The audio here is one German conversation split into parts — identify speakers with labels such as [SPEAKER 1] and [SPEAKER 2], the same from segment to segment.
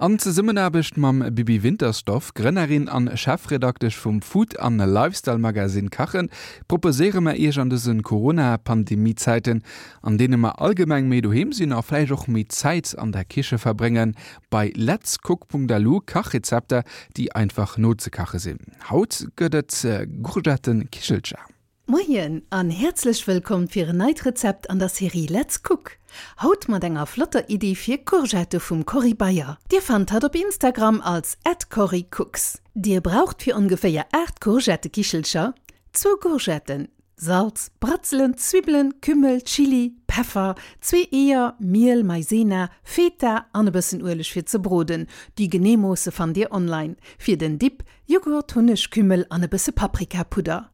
[SPEAKER 1] An ze simmenerbecht mam Bibi Winterstoff, Grennerin an Chefredaktisch vum Food an Lifestyle-Magasin kachen, proposeere ma ech an dessen Corona-Pandemiezeiten, an dee ma allgemeng Medohemsinn a Fleischch mit Zeit an der Kiche verbringen, bei letzcook.lu Kachrezepter, die einfach notzekache sinn. Haut gëdet ze äh, Gurdatten Kichelcher.
[SPEAKER 2] Moien an herzlich willkommen fir ein Neidrezept an der Serie Let's Cook. Haut mat enger flotter Idee fir Courgette vum Corrie Bayer. Dir fand hat op Instagram als @corricooks. Dir braucht fir ungefähr 8 Courgette Kichelscher, 2 Courgetten, Salz, Bratzelen, Zwiebeln, Kümmel, Chili, Pfeffer, zwei Eier, Mehl, Maizena, Feta, anbessen urlech fir ze broden, die Genemose fan dir online, fir den Dip, Joghurt, Hunisch, Kümmel, an bisse Paprikapuder.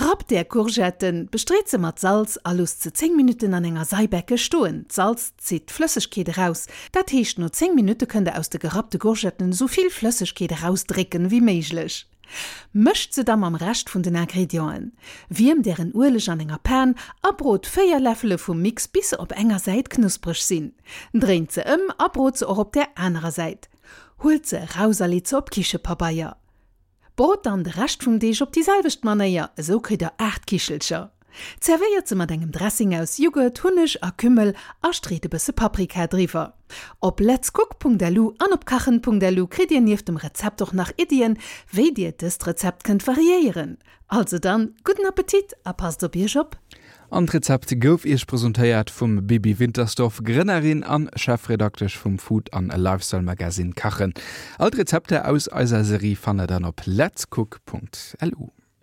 [SPEAKER 2] Rapp der Courgetten bestreze mat Salz alles zu 10 Minuten an enger Seibecke stoen. Salz zieht Flüssigkeit raus. Dat hecht nur 10 Minuten könnte aus der gerappte Courgetten soviel Flüssigkeit rausdricken wie meiglich. Mcht ze dann am recht vun den Ingredienten. Wiem deren urlech an enger Pan abrot feier Löffele vum Mix bis op enger Seit knusprich sinn. Dreht ze ëm abrot ze auch op der anderen Seite. Holt ze rausali ze op Kiche Papaier. Brot an de recht vum Deeg op dieselwicht manier so krit der 8 Kichelcher. Zerveiert ze mat engem Dressing aus Jogurt, Hunnech a Kümmel a bese Paprikadriver. Op letzcook.delu an op kachen.delu krit ihr nieef dem Rezept doch nach Idien, wéi Dir dës Rezept kënnt variieren. Also dann guten Appetit a passt op Bierjob!
[SPEAKER 1] An Rezepte gouf ech präsentéiert vum Baby Winterstoff Grennerin an Chefredaktech vum Food an e Lifestyle-Magasin kachen. Alt Rezepte aus Eiser Serie fanne dann op letzcook.lu.